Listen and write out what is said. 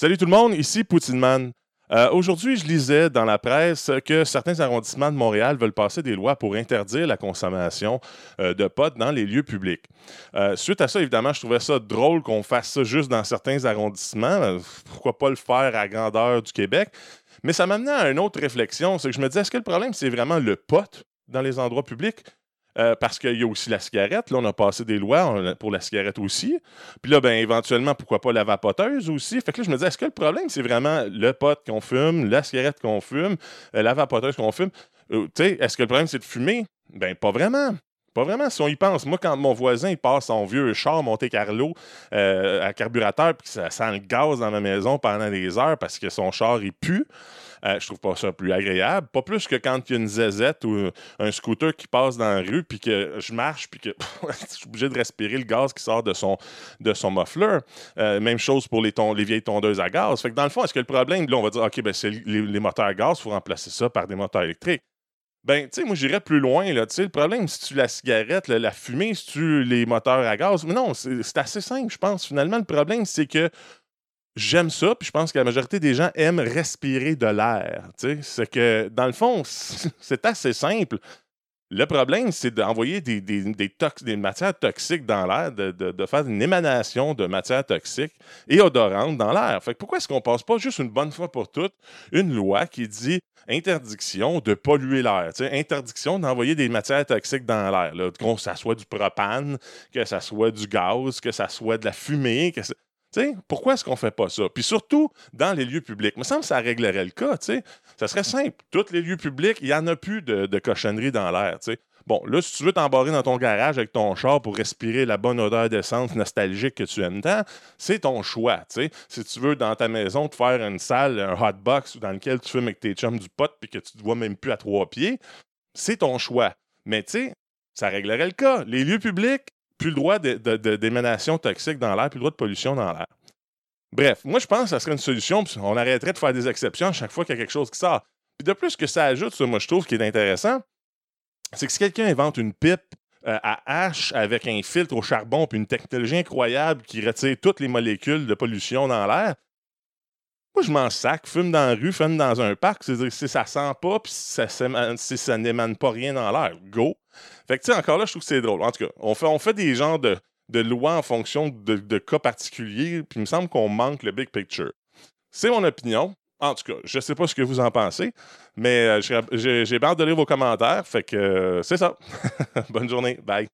Salut tout le monde, ici Poutineman. Euh, Aujourd'hui, je lisais dans la presse que certains arrondissements de Montréal veulent passer des lois pour interdire la consommation euh, de potes dans les lieux publics. Euh, suite à ça, évidemment, je trouvais ça drôle qu'on fasse ça juste dans certains arrondissements. Pourquoi pas le faire à grandeur du Québec? Mais ça m'amenait à une autre réflexion, c'est que je me disais, est-ce que le problème, c'est vraiment le pot dans les endroits publics? Euh, parce qu'il y a aussi la cigarette. Là, on a passé des lois pour la cigarette aussi. Puis là, ben, éventuellement, pourquoi pas la vapoteuse aussi? Fait que là, je me disais, est-ce que le problème, c'est vraiment le pot qu'on fume, la cigarette qu'on fume, euh, la vapoteuse qu'on fume? Euh, tu sais, est-ce que le problème, c'est de fumer? Ben, pas vraiment. Pas vraiment, si on y pense. Moi, quand mon voisin passe son vieux char Monte Carlo euh, à carburateur, puis ça sent le gaz dans ma maison pendant des heures parce que son char, il pue, euh, je trouve pas ça plus agréable. Pas plus que quand il y a une zézette ou un scooter qui passe dans la rue, puis que je marche, puis que je suis obligé de respirer le gaz qui sort de son, de son muffler. Euh, même chose pour les vieilles tondeuses à gaz. Fait que dans le fond, est-ce que le problème, là, on va dire, OK, ben, c'est les, les moteurs à gaz, il faut remplacer ça par des moteurs électriques. Ben, tu sais, moi, j'irais plus loin, là. Tu sais, le problème, si tu la cigarette, la, fumée, si tu les moteurs à gaz. Mais non, c'est assez simple, je pense. Finalement, le problème, c'est que j'aime ça, puis je pense que la majorité des gens aiment respirer de l'air. Tu sais, c'est que, dans le fond, c'est assez simple. Le problème, c'est d'envoyer des, matières toxiques dans l'air, de, faire une émanation de matières toxiques et odorantes dans l'air. Fait pourquoi est-ce qu'on passe pas juste une bonne fois pour toutes une loi qui dit interdiction de polluer l'air, interdiction d'envoyer des matières toxiques dans l'air, que ça soit du propane, que ça soit du gaz, que ça soit de la fumée, que ça- pourquoi est-ce qu'on fait pas ça? Puis surtout, dans les lieux publics. Il me semble que ça réglerait le cas. Ça serait simple. Tous les lieux publics, il n'y en a plus de, de cochonneries dans l'air. Bon, là, si tu veux t'embarrer dans ton garage avec ton char pour respirer la bonne odeur d'essence nostalgique que tu aimes tant, c'est ton choix, tu sais. Si tu veux, dans ta maison, te faire une salle, un hot box dans lequel tu fumes avec tes chums du pot puis que tu te vois même plus à trois pieds, c'est ton choix. Mais ça réglerait le cas. Les lieux publics, plus le droit d'émanation toxique dans l'air, plus le droit de pollution dans l'air. Bref, moi, je pense que ça serait une solution. puis On arrêterait de faire des exceptions à chaque fois qu'il y a quelque chose qui sort. Puis de plus que ça ajoute, ça, moi, je trouve qui est intéressant, c'est que si quelqu'un invente une pipe euh, à hache avec un filtre au charbon puis une technologie incroyable qui retire toutes les molécules de pollution dans l'air, moi, je m'en sac, fume dans la rue, fume dans un parc. C'est-à-dire, si ça sent pas, puis ça, si ça n'émane pas rien dans l'air, go. Fait que, tu sais, encore là, je trouve que c'est drôle. En tout cas, on fait, des genres de, lois en fonction de, cas particuliers, puis il me semble qu'on manque le big picture. C'est mon opinion. En tout cas, je sais pas ce que vous en pensez, mais euh, j'ai hâte de lire vos commentaires. Fait que euh, c'est ça. Bonne journée. Bye.